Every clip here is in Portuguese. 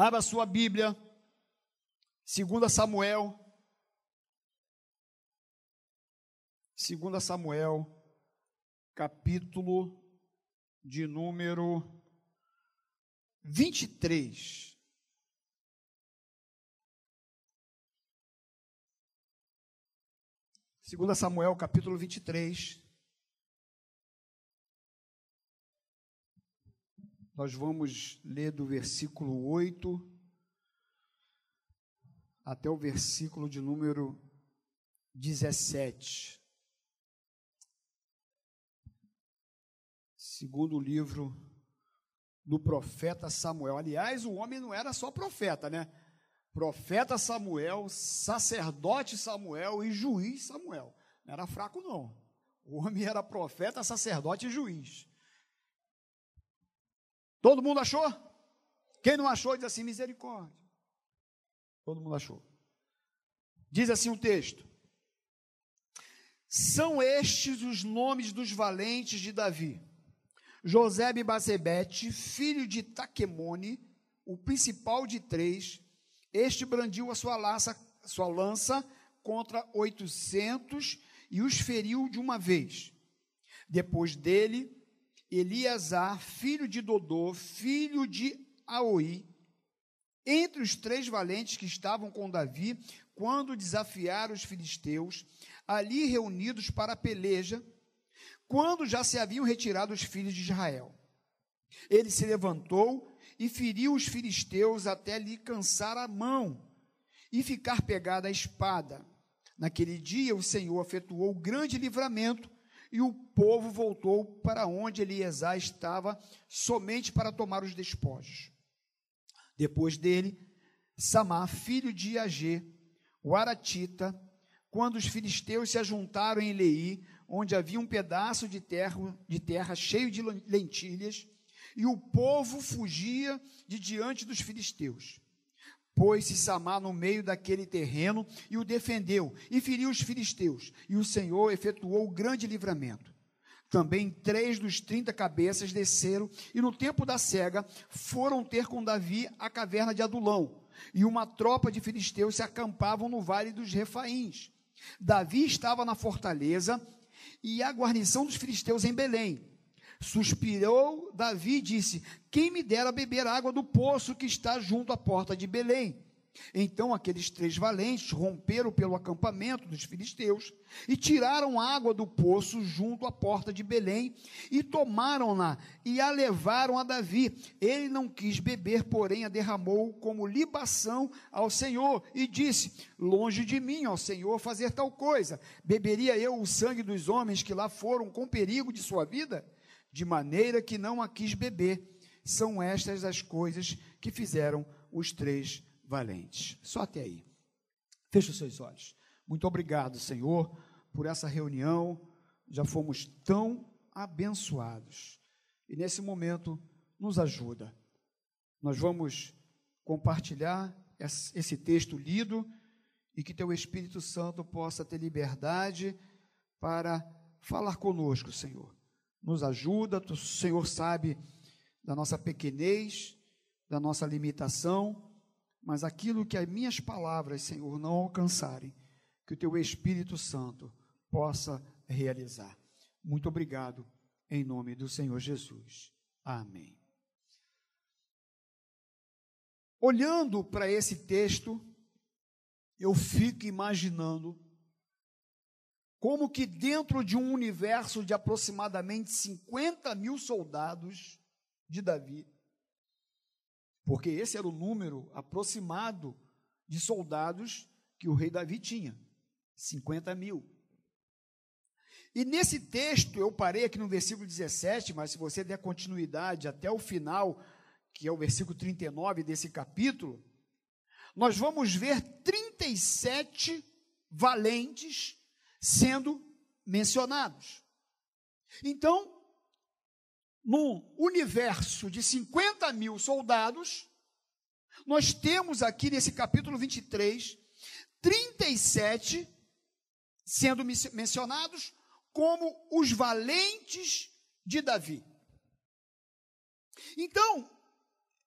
Abra sua Bíblia, 2 Samuel, 2 Samuel, capítulo de número 23. Segunda Samuel, capítulo 23. Nós vamos ler do versículo 8 até o versículo de número 17. Segundo o livro do profeta Samuel. Aliás, o homem não era só profeta, né? Profeta Samuel, sacerdote Samuel e juiz Samuel. Não era fraco, não. O homem era profeta, sacerdote e juiz. Todo mundo achou? Quem não achou, diz assim: misericórdia. Todo mundo achou. Diz assim o texto: São estes os nomes dos valentes de Davi: José Basebete, filho de Taquemone, o principal de três. Este brandiu a sua sua lança contra oitocentos e os feriu de uma vez. Depois dele, Eliasar, filho de Dodô, filho de Aoi, entre os três valentes que estavam com Davi, quando desafiaram os filisteus, ali reunidos para a peleja, quando já se haviam retirado os filhos de Israel. Ele se levantou e feriu os filisteus até lhe cansar a mão e ficar pegada a espada. Naquele dia o Senhor efetuou grande livramento e o povo voltou para onde Eliezer estava, somente para tomar os despojos. Depois dele, Samar, filho de Agê, o Aratita, quando os filisteus se ajuntaram em Leí, onde havia um pedaço de terra, de terra cheio de lentilhas, e o povo fugia de diante dos filisteus. Pôs-se Samar no meio daquele terreno e o defendeu, e feriu os filisteus, e o Senhor efetuou o grande livramento. Também três dos trinta cabeças desceram, e no tempo da cega foram ter com Davi a caverna de Adulão, e uma tropa de filisteus se acampavam no vale dos Refaíns. Davi estava na fortaleza, e a guarnição dos filisteus em Belém. Suspirou Davi e disse: Quem me dera beber água do poço que está junto à porta de Belém? Então aqueles três valentes romperam pelo acampamento dos filisteus e tiraram água do poço junto à porta de Belém e tomaram-na e a levaram a Davi. Ele não quis beber, porém a derramou como libação ao Senhor e disse: Longe de mim, ó Senhor, fazer tal coisa. Beberia eu o sangue dos homens que lá foram com perigo de sua vida? De maneira que não a quis beber. São estas as coisas que fizeram os três valentes. Só até aí. Feche os seus olhos. Muito obrigado, Senhor, por essa reunião. Já fomos tão abençoados. E nesse momento, nos ajuda. Nós vamos compartilhar esse texto lido e que Teu Espírito Santo possa ter liberdade para falar conosco, Senhor nos ajuda, o Senhor sabe da nossa pequenez, da nossa limitação, mas aquilo que as minhas palavras, Senhor, não alcançarem, que o teu Espírito Santo possa realizar. Muito obrigado, em nome do Senhor Jesus. Amém. Olhando para esse texto, eu fico imaginando como que dentro de um universo de aproximadamente 50 mil soldados de Davi, porque esse era o número aproximado de soldados que o rei Davi tinha, 50 mil. E nesse texto, eu parei aqui no versículo 17, mas se você der continuidade até o final, que é o versículo 39 desse capítulo, nós vamos ver 37 valentes sendo mencionados. Então, no universo de 50 mil soldados, nós temos aqui nesse capítulo 23, 37 sendo mencionados como os valentes de Davi. Então,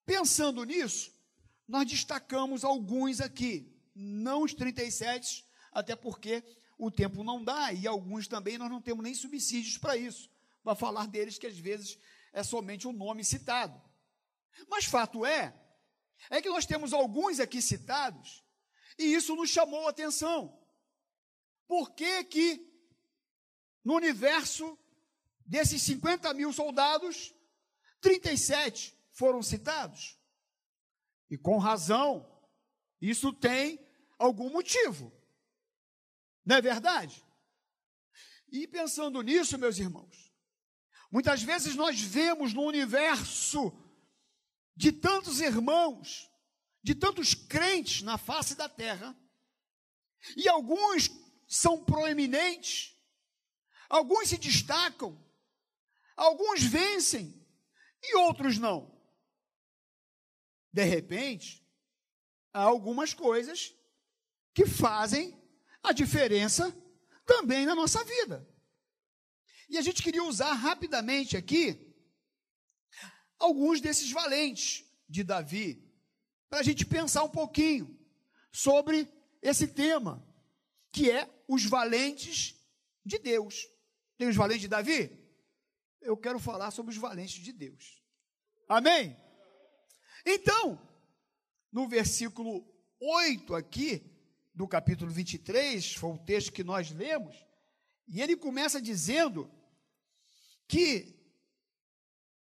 pensando nisso, nós destacamos alguns aqui, não os 37, até porque o tempo não dá, e alguns também nós não temos nem subsídios para isso, para falar deles que às vezes é somente o um nome citado. Mas fato é, é que nós temos alguns aqui citados, e isso nos chamou a atenção. Por que que no universo desses 50 mil soldados, 37 foram citados? E com razão, isso tem algum motivo. Não é verdade? E pensando nisso, meus irmãos, muitas vezes nós vemos no universo de tantos irmãos, de tantos crentes na face da terra, e alguns são proeminentes, alguns se destacam, alguns vencem e outros não. De repente, há algumas coisas que fazem a diferença também na nossa vida. E a gente queria usar rapidamente aqui alguns desses valentes de Davi, para a gente pensar um pouquinho sobre esse tema, que é os valentes de Deus. Tem os valentes de Davi? Eu quero falar sobre os valentes de Deus. Amém? Então, no versículo 8 aqui, do capítulo 23, foi o texto que nós lemos, e ele começa dizendo que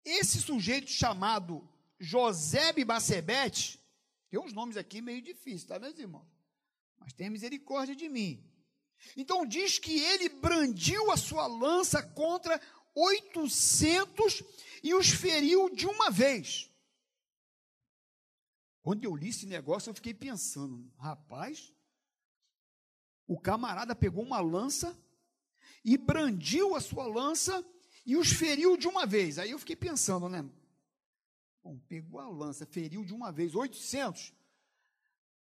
esse sujeito chamado José Bacebete, tem uns nomes aqui meio difíceis, tá, meus irmãos? Mas tem misericórdia de mim. Então diz que ele brandiu a sua lança contra 800 e os feriu de uma vez. Quando eu li esse negócio, eu fiquei pensando, rapaz, o camarada pegou uma lança e brandiu a sua lança e os feriu de uma vez. Aí eu fiquei pensando, né? Bom, pegou a lança, feriu de uma vez, 800.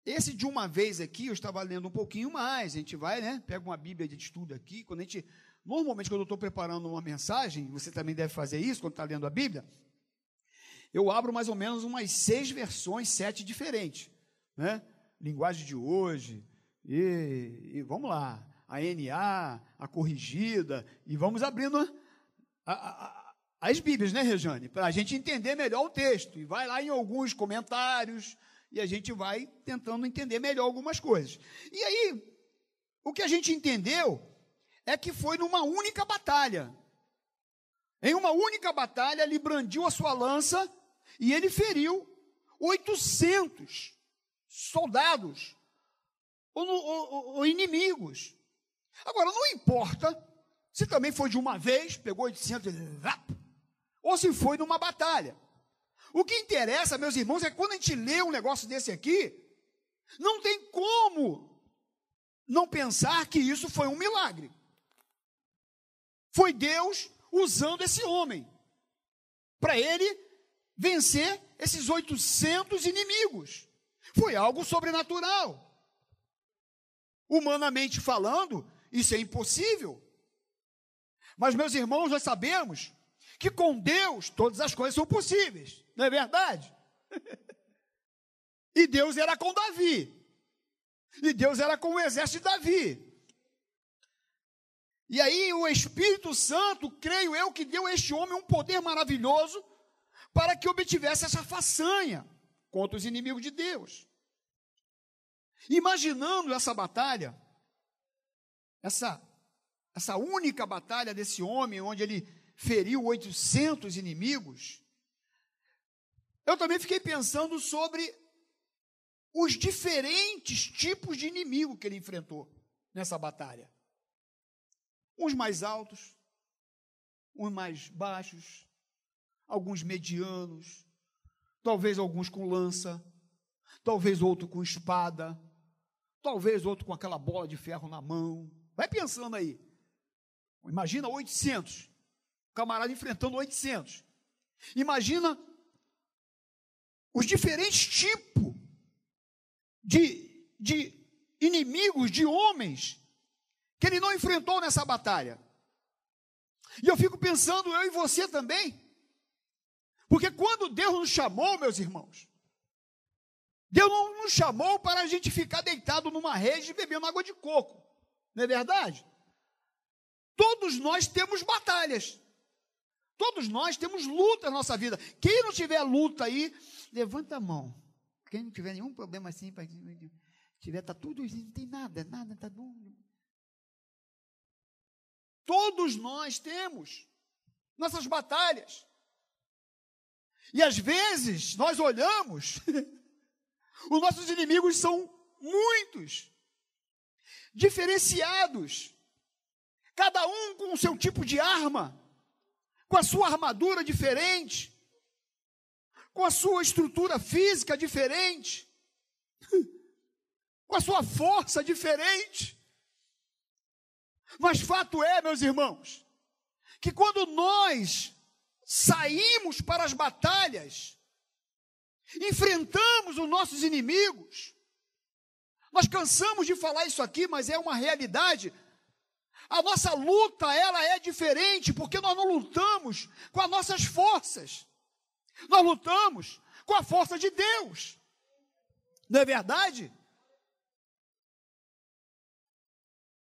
Esse de uma vez aqui, eu estava lendo um pouquinho mais. A gente vai, né? Pega uma Bíblia de estudo aqui. Quando a gente, normalmente, quando eu estou preparando uma mensagem, você também deve fazer isso quando está lendo a Bíblia eu abro mais ou menos umas seis versões, sete diferentes, né? Linguagem de hoje, e, e vamos lá, a NA, a corrigida, e vamos abrindo a, a, a, as Bíblias, né, Rejane? Para a gente entender melhor o texto. E vai lá em alguns comentários, e a gente vai tentando entender melhor algumas coisas. E aí, o que a gente entendeu é que foi numa única batalha. Em uma única batalha, ele brandiu a sua lança e ele feriu 800 soldados ou, ou, ou, inimigos. Agora, não importa se também foi de uma vez, pegou 800 ou se foi numa batalha. O que interessa, meus irmãos, é que quando a gente lê um negócio desse aqui, não tem como não pensar que isso foi um milagre. Foi Deus usando esse homem para ele vencer esses 800 inimigos. Foi algo sobrenatural. Humanamente falando, isso é impossível. Mas, meus irmãos, nós sabemos que com Deus todas as coisas são possíveis, não é verdade? e Deus era com Davi. E Deus era com o exército de Davi. E aí o Espírito Santo, creio eu, que deu a este homem um poder maravilhoso para que obtivesse essa façanha contra os inimigos de Deus. Imaginando essa batalha, essa, essa única batalha desse homem, onde ele feriu 800 inimigos, eu também fiquei pensando sobre os diferentes tipos de inimigo que ele enfrentou nessa batalha. Uns mais altos, uns mais baixos, alguns medianos, talvez alguns com lança, talvez outro com espada, talvez outro com aquela bola de ferro na mão. Vai pensando aí. Imagina 800. Camarada enfrentando 800. Imagina os diferentes tipos de, de inimigos, de homens, que ele não enfrentou nessa batalha. E eu fico pensando, eu e você também, porque quando Deus nos chamou, meus irmãos, Deus não nos chamou para a gente ficar deitado numa rede bebendo água de coco. Não é verdade? Todos nós temos batalhas. Todos nós temos luta na nossa vida. Quem não tiver luta aí, levanta a mão. Quem não tiver nenhum problema assim, tiver, está tudo, não tem nada, nada, está tudo. Todos nós temos nossas batalhas. E às vezes nós olhamos Os nossos inimigos são muitos, diferenciados, cada um com o seu tipo de arma, com a sua armadura diferente, com a sua estrutura física diferente, com a sua força diferente. Mas fato é, meus irmãos, que quando nós saímos para as batalhas, enfrentamos os nossos inimigos. Nós cansamos de falar isso aqui, mas é uma realidade. A nossa luta, ela é diferente, porque nós não lutamos com as nossas forças. Nós lutamos com a força de Deus. Não é verdade?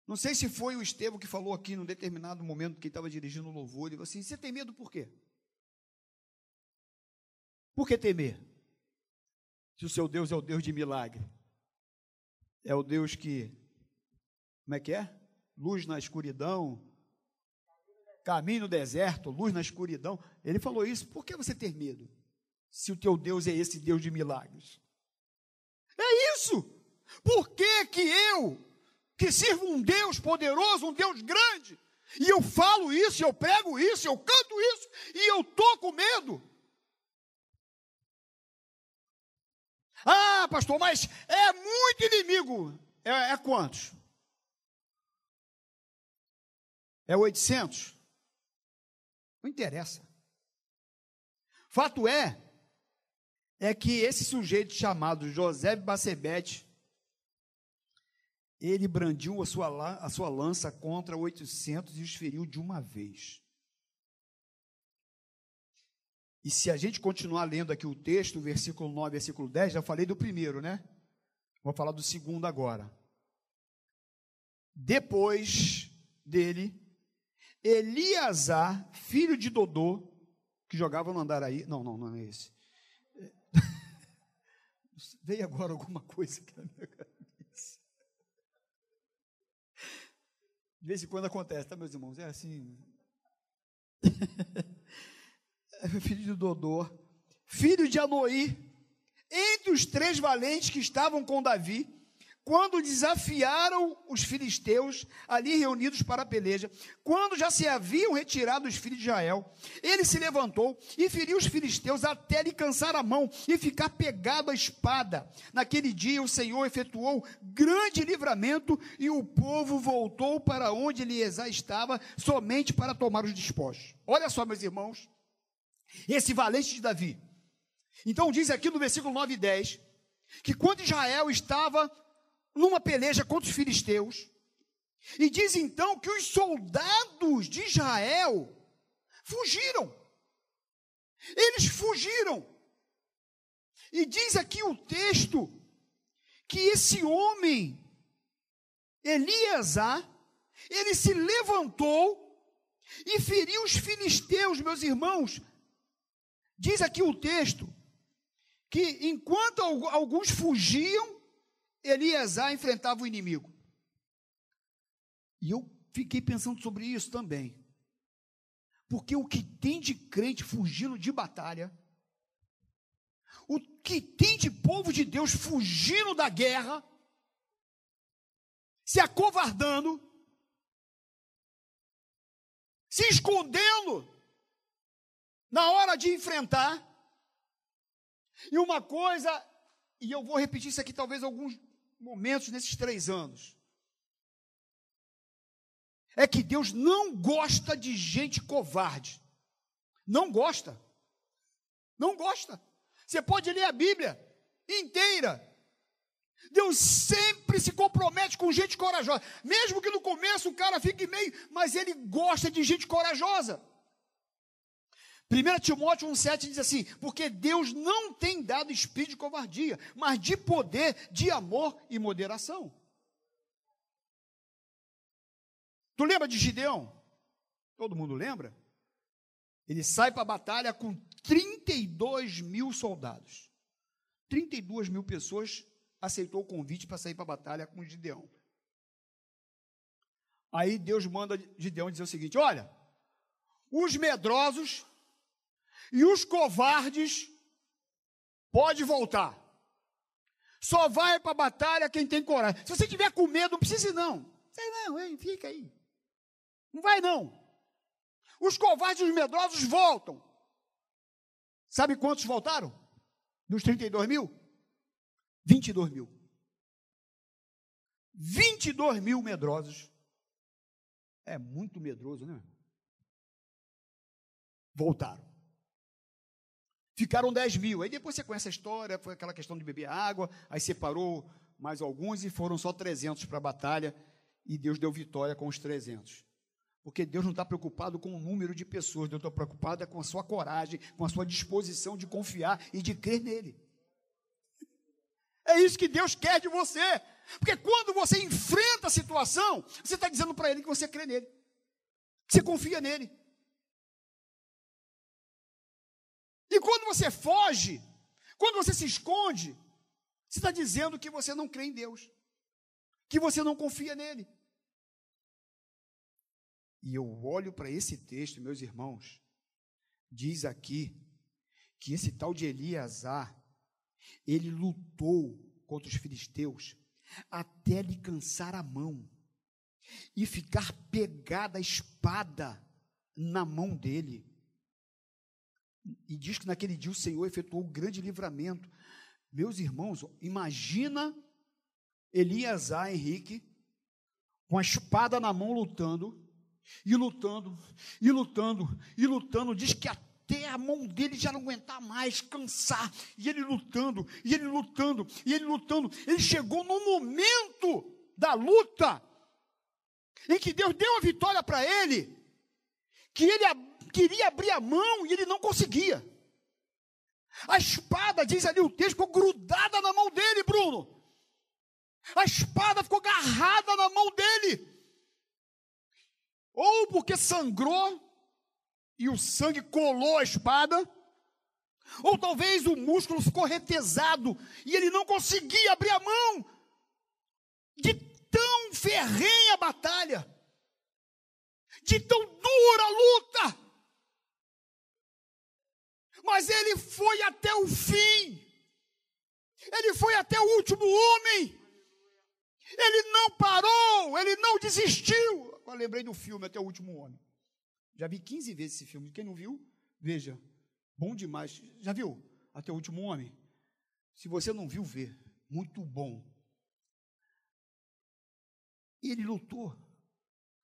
Não sei se foi o Estevão que falou aqui num determinado momento que estava dirigindo o louvor, ele falou assim: "Você tem medo por quê?" Por que temer? Se o seu Deus é o Deus de milagre. É o Deus que, como é que é? Luz na escuridão, caminho no deserto, luz na escuridão. Ele falou isso, por que você ter medo? Se o teu Deus é esse Deus de milagres. É isso! Por que que eu, que sirvo um Deus poderoso, um Deus grande, e eu falo isso, eu prego isso, eu canto isso, e eu tô com medo? Ah, pastor, mas é muito inimigo. É, é quantos? É 800? Não interessa. Fato é, é que esse sujeito chamado José Bacebete, ele brandiu a sua, a sua lança contra 800 e os feriu de uma vez. E se a gente continuar lendo aqui o texto, versículo 9, versículo 10, já falei do primeiro, né? Vou falar do segundo agora. Depois dele, Eliasar, filho de Dodô, que jogava no Andaraí. Não, não, não é esse. Veio agora alguma coisa aqui na minha cabeça. De vez em quando acontece, tá, meus irmãos? É assim. filho de Dodô, filho de Anoí, entre os três valentes que estavam com Davi, quando desafiaram os filisteus ali reunidos para a peleja, quando já se haviam retirado os filhos de Israel, ele se levantou e feriu os filisteus até lhe cansar a mão e ficar pegado à espada. Naquele dia o Senhor efetuou grande livramento e o povo voltou para onde Eliesá estava, somente para tomar os despojos. Olha só, meus irmãos, esse valente de Davi. Então diz aqui no versículo 9 e 10 que quando Israel estava numa peleja contra os filisteus, e diz então que os soldados de Israel fugiram. Eles fugiram. E diz aqui o texto que esse homem, Eliasar, ele se levantou e feriu os filisteus, meus irmãos, Diz aqui o texto que enquanto alguns fugiam, Eliezer enfrentava o inimigo. E eu fiquei pensando sobre isso também. Porque o que tem de crente fugindo de batalha, o que tem de povo de Deus fugindo da guerra, se acovardando, se escondendo na hora de enfrentar. E uma coisa, e eu vou repetir isso aqui talvez alguns momentos nesses três anos, é que Deus não gosta de gente covarde. Não gosta. Não gosta. Você pode ler a Bíblia inteira. Deus sempre se compromete com gente corajosa. Mesmo que no começo o cara fique meio, mas ele gosta de gente corajosa. 1 Timóteo 1,7 diz assim: Porque Deus não tem dado espírito de covardia, mas de poder, de amor e moderação. Tu lembra de Gideão? Todo mundo lembra? Ele sai para a batalha com 32 mil soldados. 32 mil pessoas aceitou o convite para sair para a batalha com Gideão. Aí Deus manda Gideão dizer o seguinte: olha, os medrosos e os covardes pode voltar. Só vai para a batalha quem tem coragem. Se você tiver com medo, não precisa ir, não. Sei não, hein, fica aí. Não vai não. Os covardes e os medrosos voltam. Sabe quantos voltaram? Dos 32 mil? 22 mil. 22 mil medrosos. É muito medroso, né? Voltaram. Ficaram 10 mil. Aí depois você conhece a história, foi aquela questão de beber água, aí separou mais alguns e foram só 300 para a batalha e Deus deu vitória com os 300. Porque Deus não está preocupado com o número de pessoas, Deus está preocupado é com a sua coragem, com a sua disposição de confiar e de crer nele. É isso que Deus quer de você. Porque quando você enfrenta a situação, você está dizendo para Ele que você crê nele, que você confia nele. E quando você foge, quando você se esconde, você está dizendo que você não crê em Deus, que você não confia nele. E eu olho para esse texto, meus irmãos, diz aqui que esse tal de Eliasar, ele lutou contra os filisteus até lhe cansar a mão e ficar pegada a espada na mão dele. E diz que naquele dia o Senhor efetuou um grande livramento. Meus irmãos, imagina Eliasar Henrique com a espada na mão lutando, e lutando, e lutando, e lutando. Diz que até a mão dele já não aguentar mais, cansar. E ele lutando, e ele lutando, e ele lutando. Ele chegou no momento da luta em que Deus deu a vitória para ele, que ele queria abrir a mão e ele não conseguia. A espada, diz ali o texto, ficou grudada na mão dele, Bruno. A espada ficou agarrada na mão dele. Ou porque sangrou e o sangue colou a espada, ou talvez o músculo ficou retesado e ele não conseguia abrir a mão de tão ferrenha batalha, de tão dura luta. Mas ele foi até o fim. Ele foi até o último homem. Ele não parou, ele não desistiu. Agora lembrei do filme Até o Último Homem. Já vi 15 vezes esse filme. Quem não viu, veja. Bom demais. Já viu? Até o Último Homem? Se você não viu, vê. Muito bom. E ele lutou.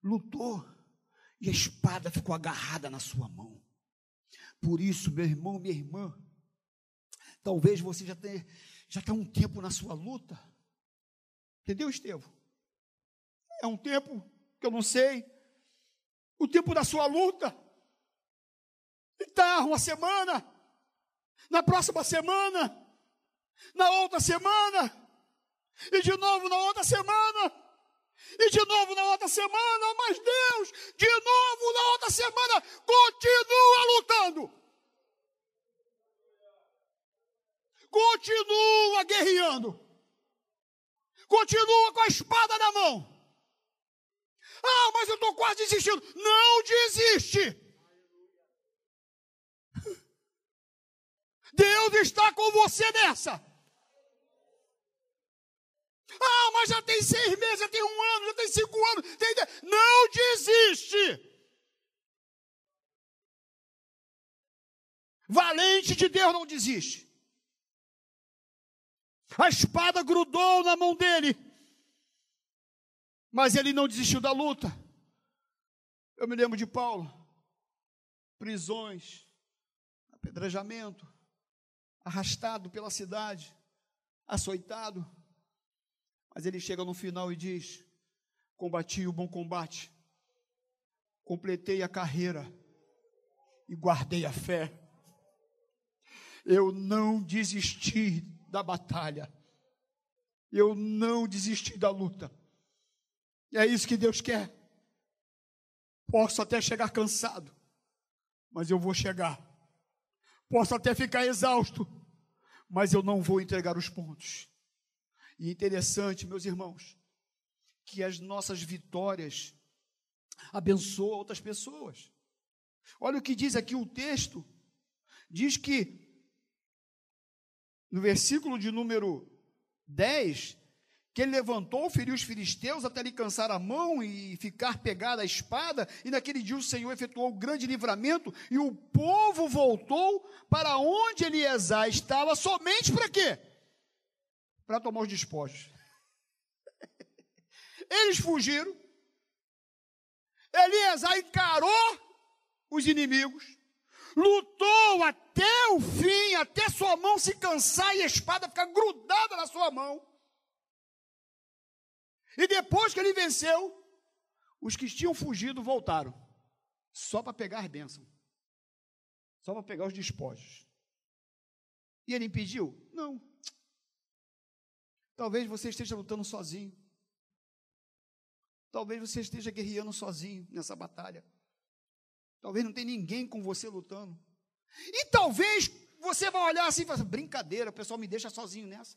Lutou. E a espada ficou agarrada na sua mão. Por isso, meu irmão, minha irmã, talvez você já tenha já está um tempo na sua luta. Entendeu, Estevão? É um tempo que eu não sei. O tempo da sua luta. E tá, uma semana. Na próxima semana. Na outra semana. E de novo na outra semana. E de novo na outra semana. Mas Deus, de novo na outra semana, continua lutando. Continua guerreando. Continua com a espada na mão. Ah, mas eu estou quase desistindo. Não desiste. Deus está com você nessa. Ah, mas já tem seis meses, já tem um ano, já tem cinco anos. Tem... Não desiste. Valente de Deus não desiste. A espada grudou na mão dele, mas ele não desistiu da luta. Eu me lembro de Paulo, prisões, apedrejamento, arrastado pela cidade, açoitado. Mas ele chega no final e diz: Combati o bom combate, completei a carreira e guardei a fé. Eu não desisti da batalha. Eu não desisti da luta. É isso que Deus quer. Posso até chegar cansado, mas eu vou chegar. Posso até ficar exausto, mas eu não vou entregar os pontos. E interessante, meus irmãos, que as nossas vitórias abençoam outras pessoas. Olha o que diz aqui o texto. Diz que, no versículo de número 10, que ele levantou, feriu os filisteus até lhe cansar a mão e ficar pegada a espada, e naquele dia o Senhor efetuou um grande livramento, e o povo voltou para onde Eliezer estava, somente para quê? Para tomar os despojos. Eles fugiram, Eliezer encarou os inimigos, lutou até o fim, até sua mão se cansar e a espada ficar grudada na sua mão. E depois que ele venceu, os que tinham fugido voltaram, só para pegar as bênçãos, só para pegar os despojos. E ele impediu? Não. Talvez você esteja lutando sozinho. Talvez você esteja guerreando sozinho nessa batalha. Talvez não tenha ninguém com você lutando. E talvez você vai olhar assim e falar: brincadeira, o pessoal me deixa sozinho nessa.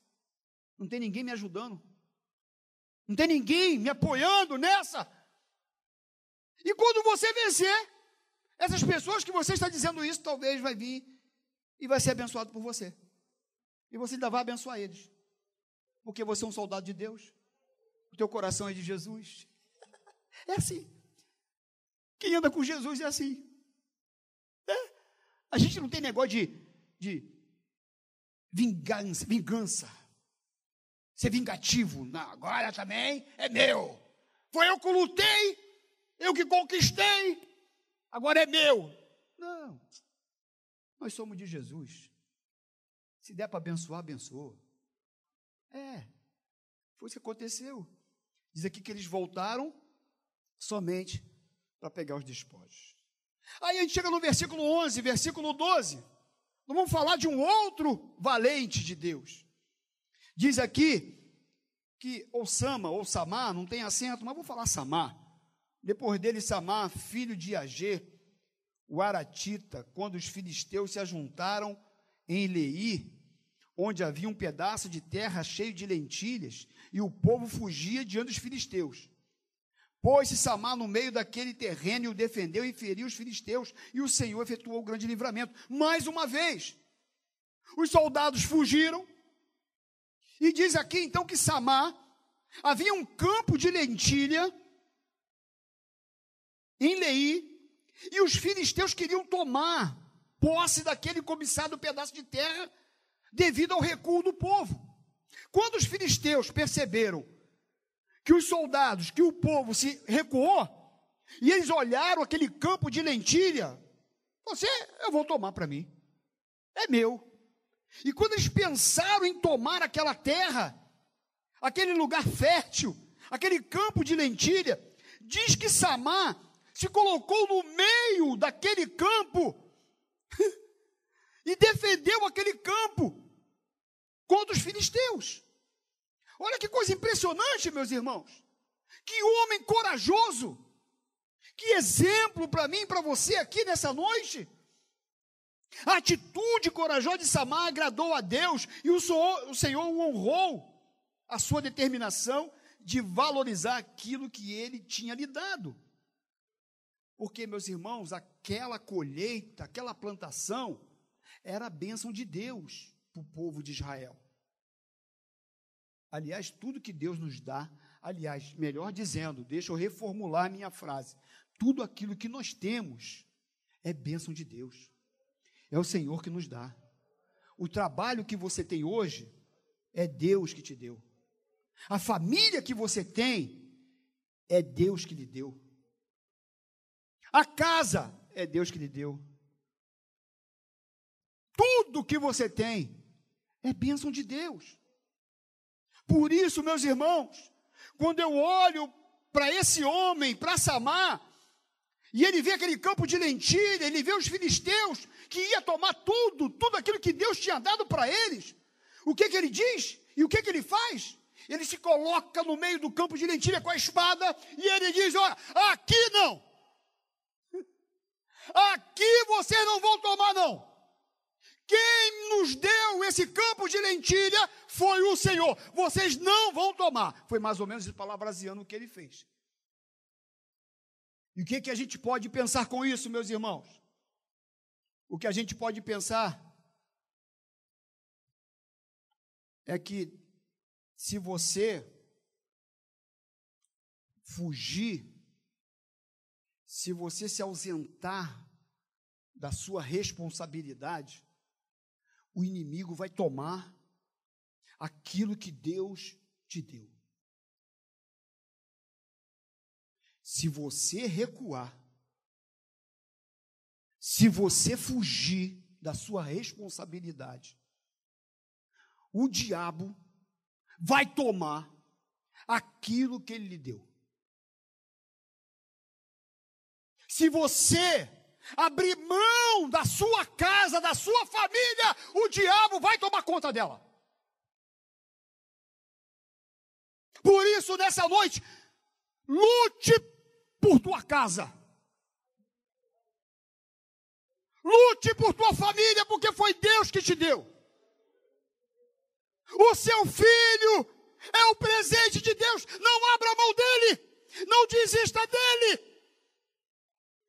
Não tem ninguém me ajudando. Não tem ninguém me apoiando nessa. E quando você vencer, essas pessoas que você está dizendo isso, talvez vai vir e vai ser abençoado por você. E você ainda vai abençoar eles. Porque você é um soldado de Deus. O teu coração é de Jesus. É assim. Quem anda com Jesus é assim. É. A gente não tem negócio de, de vingança, vingança ser vingativo. Não, agora também é meu. Foi eu que lutei, eu que conquistei, agora é meu. Não. Nós somos de Jesus. Se der para abençoar, abençoa. É. Foi isso que aconteceu. Diz aqui que eles voltaram somente para pegar os despojos. Aí a gente chega no versículo 11, versículo 12. Nós vamos falar de um outro valente de Deus. Diz aqui que ou ou Samar, não tem acento, mas vou falar Samar. Depois dele, Samar, filho de Agê, o Aratita, quando os filisteus se ajuntaram em Leí, onde havia um pedaço de terra cheio de lentilhas, e o povo fugia diante dos filisteus. Pôs-se Samar no meio daquele terreno e o defendeu e feriu os filisteus, e o Senhor efetuou o grande livramento. Mais uma vez, os soldados fugiram, e diz aqui então que Samar havia um campo de lentilha em Leí, e os filisteus queriam tomar posse daquele cobiçado pedaço de terra devido ao recuo do povo. Quando os filisteus perceberam que os soldados, que o povo se recuou, e eles olharam aquele campo de lentilha, você, eu vou tomar para mim, é meu. E quando eles pensaram em tomar aquela terra, aquele lugar fértil, aquele campo de lentilha, diz que Samar se colocou no meio daquele campo e defendeu aquele campo contra os filisteus. Olha que coisa impressionante, meus irmãos. Que homem corajoso. Que exemplo para mim para você aqui nessa noite. A atitude corajosa de Samar agradou a Deus e o Senhor, o Senhor honrou a sua determinação de valorizar aquilo que ele tinha lhe dado. Porque, meus irmãos, aquela colheita, aquela plantação, era a bênção de Deus para o povo de Israel. Aliás, tudo que Deus nos dá, aliás, melhor dizendo, deixa eu reformular minha frase: tudo aquilo que nós temos é bênção de Deus. É o Senhor que nos dá. O trabalho que você tem hoje é Deus que te deu. A família que você tem é Deus que lhe deu. A casa é Deus que lhe deu. Tudo que você tem é bênção de Deus. Por isso, meus irmãos, quando eu olho para esse homem, para Samar, E ele vê aquele campo de lentilha, ele vê os filisteus que ia tomar tudo, tudo aquilo que Deus tinha dado para eles. O que que ele diz? E o que que ele faz? Ele se coloca no meio do campo de lentilha com a espada e ele diz: Olha, aqui não. Aqui vocês não vão tomar, não. Quem nos deu esse campo de lentilha foi o Senhor. Vocês não vão tomar. Foi mais ou menos palavraseando o que ele fez. E o que, que a gente pode pensar com isso, meus irmãos? O que a gente pode pensar é que se você fugir, se você se ausentar da sua responsabilidade, o inimigo vai tomar aquilo que Deus te deu. Se você recuar, se você fugir da sua responsabilidade, o diabo vai tomar aquilo que ele lhe deu. Se você abrir mão da sua casa, da sua família, o diabo vai tomar conta dela. Por isso, nessa noite, lute por tua casa. Lute por tua família, porque foi Deus que te deu. O seu filho é o presente de Deus. Não abra mão dele. Não desista dele.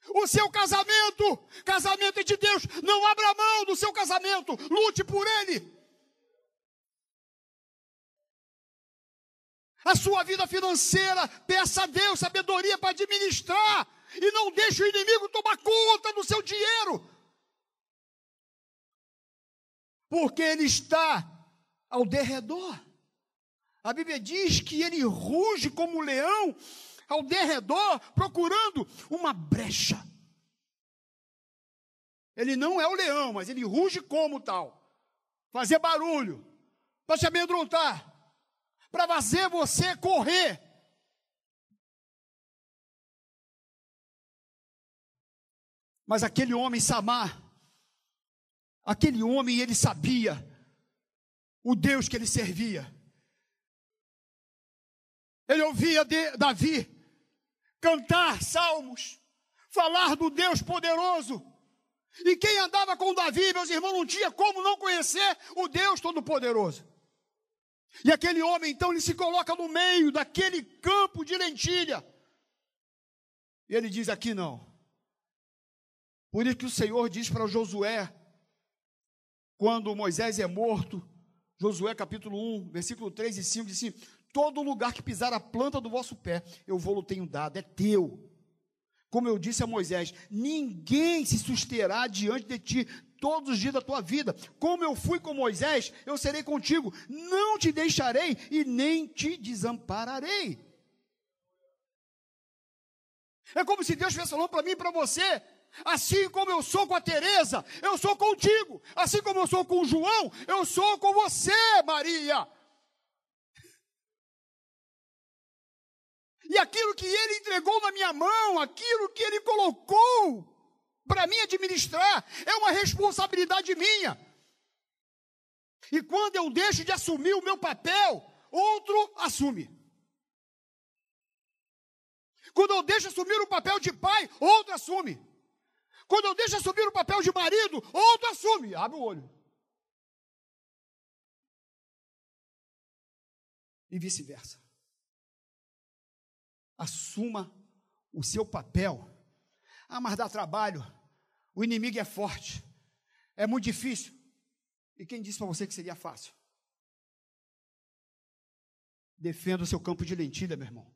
O seu casamento, casamento é de Deus. Não abra mão do seu casamento. Lute por ele. A sua vida financeira, peça a Deus sabedoria para administrar. E não deixe o inimigo tomar conta do seu dinheiro. Porque ele está ao derredor. A Bíblia diz que ele ruge como um leão ao derredor, procurando uma brecha. Ele não é o leão, mas ele ruge como tal. Fazer barulho, para te amedrontar, para fazer você correr. Mas aquele homem Samar, aquele homem ele sabia o Deus que ele servia. Ele ouvia de, Davi cantar salmos, falar do Deus poderoso. E quem andava com Davi, meus irmãos, não tinha como não conhecer o Deus Todo-Poderoso. E aquele homem, então, ele se coloca no meio daquele campo de lentilha. E ele diz: aqui não. Por isso que o Senhor diz para Josué, quando Moisés é morto, Josué capítulo 1, versículo 3 e 5, diz assim: Todo lugar que pisar a planta do vosso pé, eu vou-lo tenho dado, é teu. Como eu disse a Moisés: ninguém se susterá diante de ti todos os dias da tua vida. Como eu fui com Moisés, eu serei contigo. Não te deixarei e nem te desampararei. É como se Deus estivesse falando para mim e para você. Assim como eu sou com a Teresa, eu sou contigo. Assim como eu sou com o João, eu sou com você, Maria. E aquilo que ele entregou na minha mão, aquilo que ele colocou para mim administrar, é uma responsabilidade minha. E quando eu deixo de assumir o meu papel, outro assume. Quando eu deixo assumir o papel de pai, outro assume. Quando eu deixo assumir o papel de marido, outro assume. Abre o olho. E vice-versa assuma o seu papel. Ah, mas dá trabalho, o inimigo é forte, é muito difícil. E quem disse para você que seria fácil? Defenda o seu campo de lentilha, meu irmão.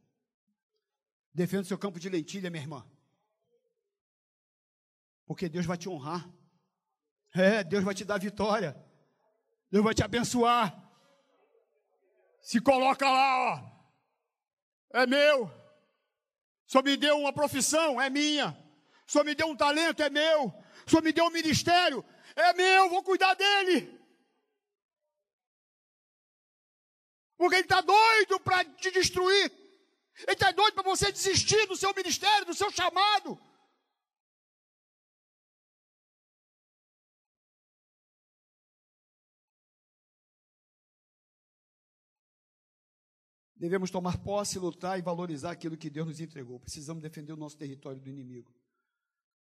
Defenda o seu campo de lentilha, minha irmã. Porque Deus vai te honrar. É, Deus vai te dar vitória. Deus vai te abençoar. Se coloca lá, ó. É meu. Senhor me deu uma profissão, é minha. Senhor me deu um talento, é meu. Senhor me deu um ministério, é meu, vou cuidar dele. Porque ele está doido para te destruir. Ele está doido para você desistir do seu ministério, do seu chamado. Devemos tomar posse, lutar e valorizar aquilo que Deus nos entregou. Precisamos defender o nosso território do inimigo.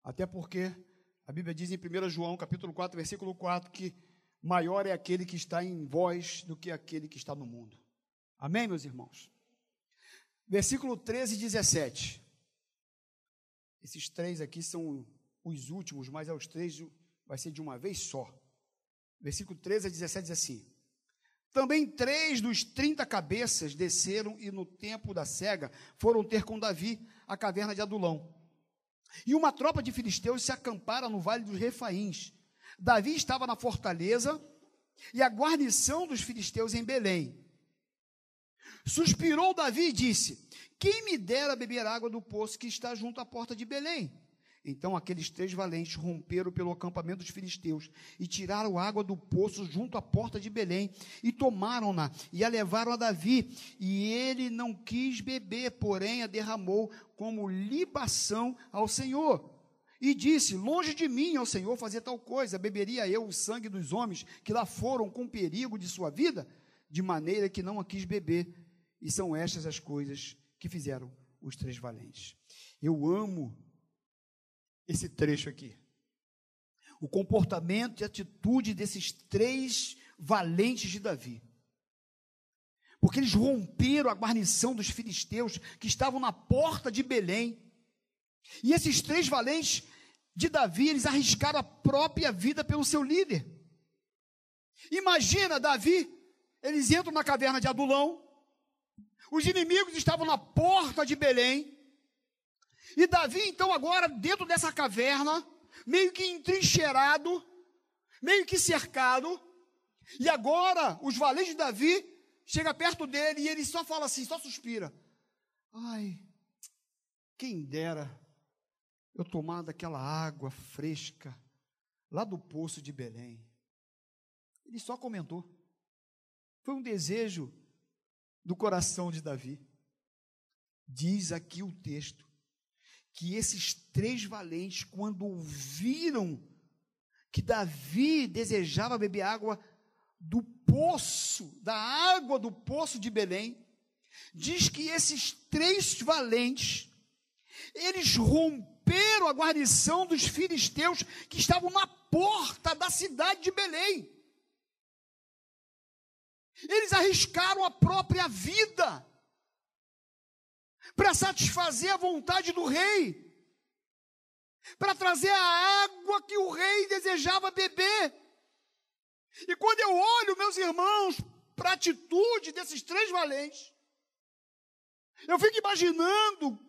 Até porque a Bíblia diz em 1 João, capítulo 4, versículo 4, que maior é aquele que está em vós do que aquele que está no mundo. Amém, meus irmãos? Versículo 13 e 17. Esses três aqui são os últimos, mas é os três vai ser de uma vez só. Versículo 13 a 17 diz assim: Também três dos trinta cabeças desceram e no tempo da cega foram ter com Davi a caverna de Adulão. E uma tropa de filisteus se acampara no vale dos Refaíns. Davi estava na fortaleza e a guarnição dos filisteus em Belém. Suspirou Davi e disse: Quem me dera beber água do poço que está junto à porta de Belém? Então aqueles três valentes romperam pelo acampamento dos filisteus e tiraram água do poço junto à porta de Belém e tomaram-na e a levaram a Davi. E ele não quis beber, porém a derramou como libação ao Senhor. E disse: Longe de mim, ao Senhor, fazer tal coisa, beberia eu o sangue dos homens que lá foram com perigo de sua vida? De maneira que não a quis beber. E são estas as coisas que fizeram os três valentes. Eu amo esse trecho aqui. O comportamento e atitude desses três valentes de Davi. Porque eles romperam a guarnição dos filisteus que estavam na porta de Belém. E esses três valentes de Davi, eles arriscaram a própria vida pelo seu líder. Imagina Davi, eles entram na caverna de Adulão, os inimigos estavam na porta de Belém, e Davi, então, agora, dentro dessa caverna, meio que entrincheirado, meio que cercado, e agora os valentes de Davi chega perto dele e ele só fala assim, só suspira. Ai, quem dera eu tomar daquela água fresca lá do poço de Belém. Ele só comentou. Foi um desejo do coração de Davi. Diz aqui o texto que esses três valentes, quando ouviram que Davi desejava beber água do poço, da água do poço de Belém, diz que esses três valentes, eles romperam a guarnição dos filisteus que estavam na porta da cidade de Belém. Eles arriscaram a própria vida para satisfazer a vontade do rei, para trazer a água que o rei desejava beber. E quando eu olho, meus irmãos, para a atitude desses três valentes, eu fico imaginando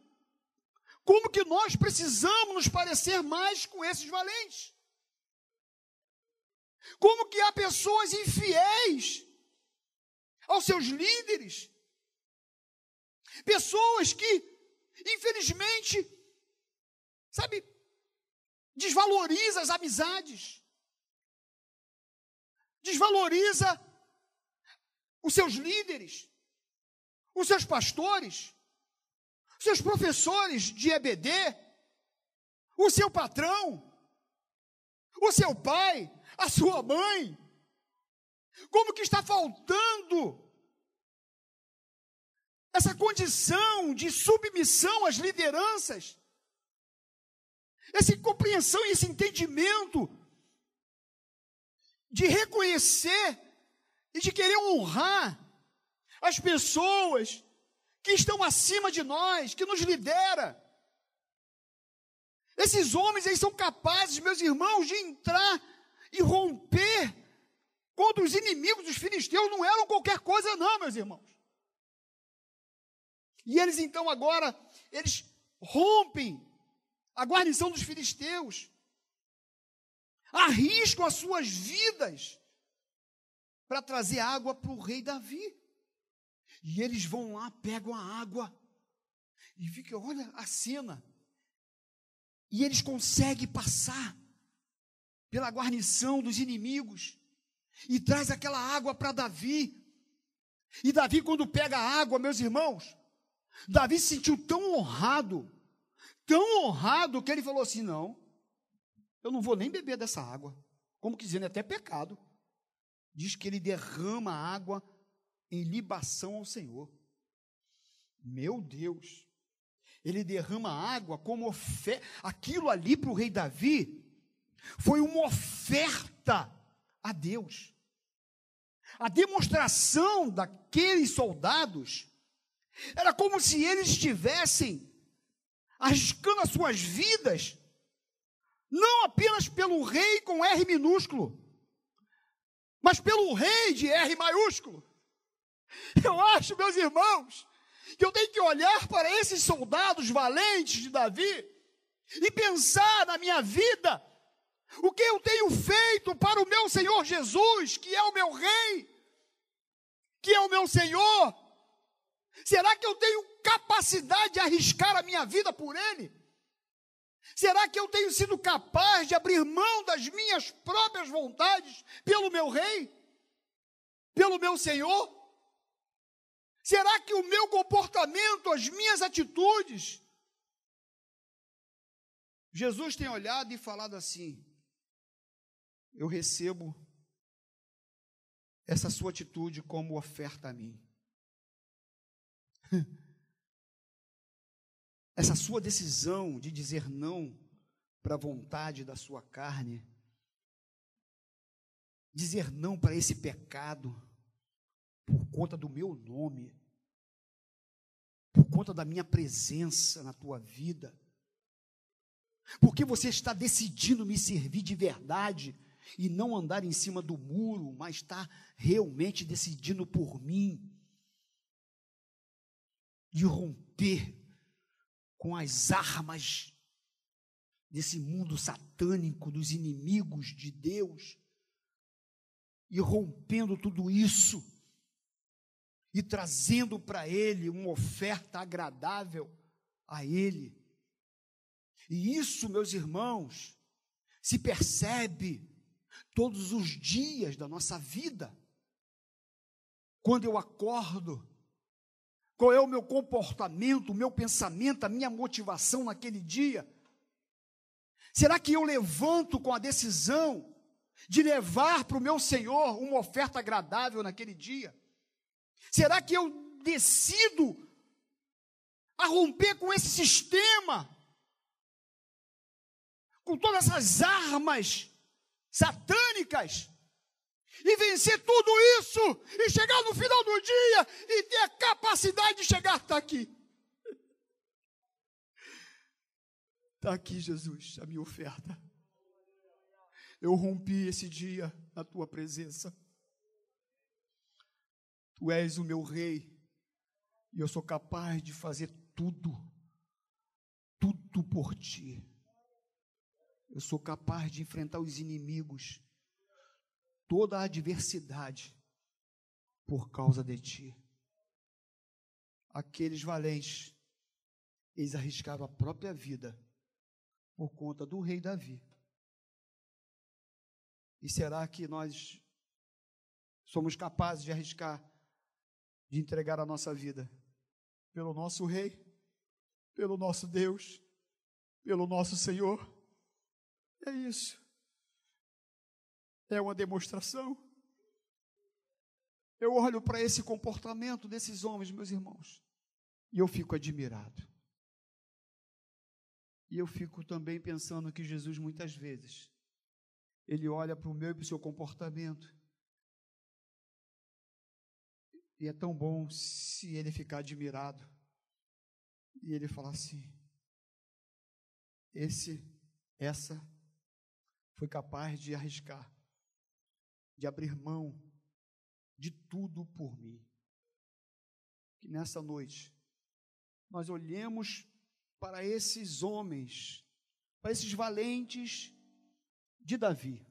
como que nós precisamos nos parecer mais com esses valentes. Como que há pessoas infiéis aos seus líderes, Pessoas que, infelizmente, sabe, desvaloriza as amizades, desvaloriza os seus líderes, os seus pastores, os seus professores de EBD, o seu patrão, o seu pai, a sua mãe. Como que está faltando essa condição de submissão às lideranças, essa compreensão e esse entendimento de reconhecer e de querer honrar as pessoas que estão acima de nós, que nos lidera. Esses homens aí são capazes, meus irmãos, de entrar e romper contra os inimigos dos filisteus, não eram qualquer coisa não, meus irmãos. E eles então agora, eles rompem a guarnição dos filisteus, arriscam as suas vidas para trazer água para o rei Davi. E eles vão lá, pegam a água e fica, olha a cena. E eles conseguem passar pela guarnição dos inimigos e traz aquela água para Davi. E Davi, quando pega a água, meus irmãos, Davi se sentiu tão honrado, tão honrado, que ele falou assim: não, eu não vou nem beber dessa água. Como que dizendo, é até pecado. Diz que ele derrama água em libação ao Senhor. Meu Deus, ele derrama água como oferta. Aquilo ali para o rei Davi foi uma oferta a Deus. A demonstração daqueles soldados era como se eles estivessem arriscando as suas vidas, não apenas pelo rei com R minúsculo, mas pelo rei de R maiúsculo. Eu acho, meus irmãos, que eu tenho que olhar para esses soldados valentes de Davi e pensar na minha vida o que eu tenho feito para o meu Senhor Jesus, que é o meu Rei, que é o meu Senhor? Será que eu tenho capacidade de arriscar a minha vida por Ele? Será que eu tenho sido capaz de abrir mão das minhas próprias vontades pelo meu Rei? Pelo meu Senhor? Será que o meu comportamento, as minhas atitudes, Jesus tem olhado e falado assim: eu recebo essa sua atitude como oferta a mim. Essa sua decisão de dizer não para a vontade da sua carne, dizer não para esse pecado, por conta do meu nome, por conta da minha presença na tua vida, porque você está decidindo me servir de verdade, e não andar em cima do muro, mas estar realmente decidindo por mim, de romper com as armas desse mundo satânico, dos inimigos de Deus, e rompendo tudo isso, e trazendo para Ele uma oferta agradável a Ele. E isso, meus irmãos, se percebe todos os dias da nossa vida. Quando eu acordo, qual é o meu comportamento, o meu pensamento, a minha motivação naquele dia? Será que eu levanto com a decisão de levar para o meu Senhor uma oferta agradável naquele dia? Será que eu decido a romper com esse sistema, com todas essas armas satânicas, e vencer tudo isso, e chegar no final do dia e ter a capacidade de chegar até aqui. Está aqui, Jesus, a minha oferta. Eu rompi esse dia na tua presença. Tu és o meu rei, e eu sou capaz de fazer tudo, tudo por ti. Eu sou capaz de enfrentar os inimigos, toda a adversidade, por causa de ti. Aqueles valentes, eles arriscavam a própria vida por conta do rei Davi. E será que nós somos capazes de arriscar, de entregar a nossa vida pelo nosso rei, pelo nosso Deus, pelo nosso Senhor? É isso. É uma demonstração. Eu olho para esse comportamento desses homens, meus irmãos, e eu fico admirado. E eu fico também pensando que Jesus, muitas vezes, ele olha para o meu e para o seu comportamento. E é tão bom se ele ficar admirado. E ele falar assim: esse, essa foi capaz de arriscar, de abrir mão de tudo por mim. Que nessa noite nós olhemos para esses homens, para esses valentes de Davi.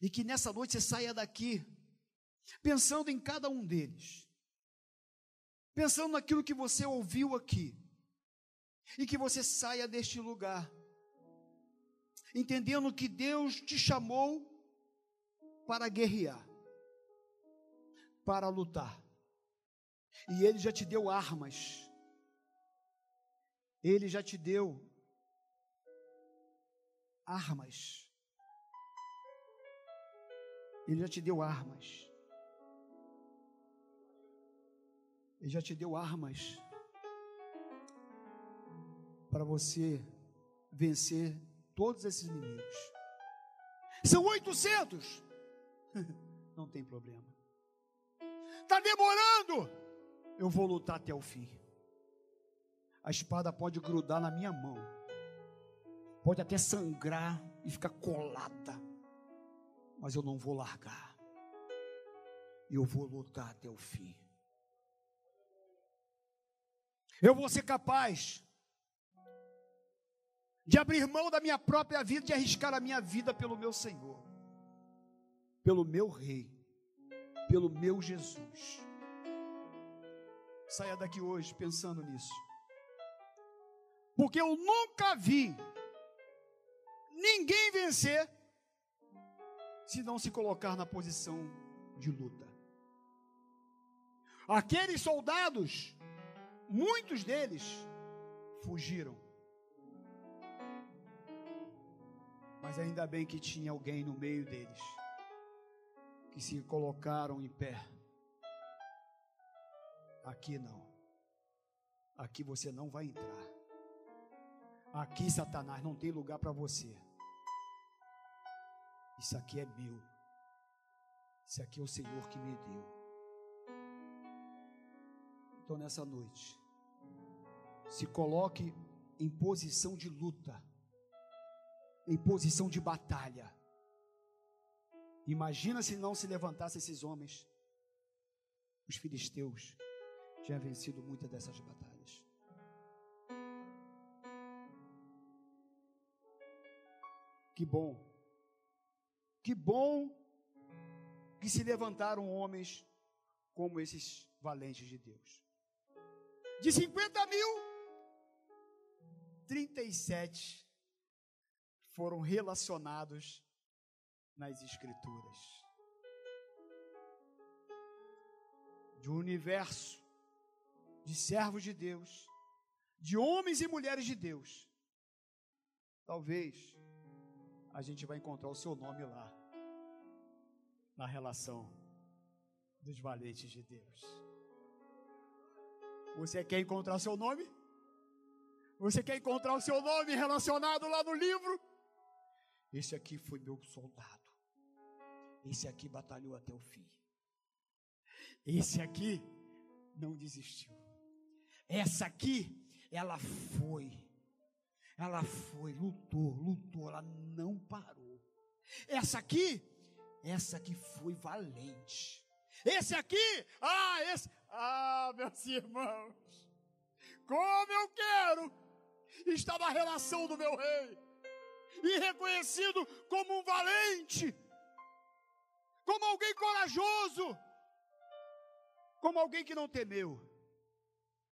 E que nessa noite você saia daqui pensando em cada um deles. Pensando naquilo que você ouviu aqui. E que você saia deste lugar entendendo que Deus te chamou para guerrear, para lutar. E Ele já te deu armas, Ele já te deu armas. Ele já te deu armas. Ele já te deu armas para você vencer todos esses inimigos. São 800. Não tem problema. Está demorando. Eu vou lutar até o fim. A espada pode grudar na minha mão. Pode até sangrar e ficar colada. Mas eu não vou largar. Eu vou lutar até o fim. Eu vou ser capaz de abrir mão da minha própria vida, de arriscar a minha vida pelo meu Senhor, pelo meu Rei, pelo meu Jesus. Saia daqui hoje pensando nisso, porque eu nunca vi ninguém vencer se não se colocar na posição de luta. Aqueles soldados, muitos deles fugiram Mas ainda bem que tinha alguém no meio deles que se colocaram em pé. Aqui não. Aqui você não vai entrar. Aqui, Satanás, não tem lugar para você. Isso aqui é meu. Isso aqui é o Senhor que me deu. Então, nessa noite, se coloque em posição de luta em posição de batalha. Imagina se não se levantassem esses homens. Os filisteus tinham vencido muitas dessas batalhas. Que bom. Que bom que se levantaram homens como esses valentes de Deus. De 50 mil, 37 foram relacionados nas Escrituras. De um universo de servos de Deus, de homens e mulheres de Deus. Talvez a gente vai encontrar o seu nome lá, na relação dos valentes de Deus. Você quer encontrar o seu nome? Você quer encontrar o seu nome relacionado lá no livro? Esse aqui foi meu soldado. Esse aqui batalhou até o fim. Esse aqui não desistiu. Essa aqui, ela foi. Ela foi, lutou, lutou, ela não parou. Essa aqui, essa aqui foi valente. Esse aqui, ah, esse, ah, meus irmãos, como eu quero estar na relação do meu rei e reconhecido como um valente, como alguém corajoso, como alguém que não temeu.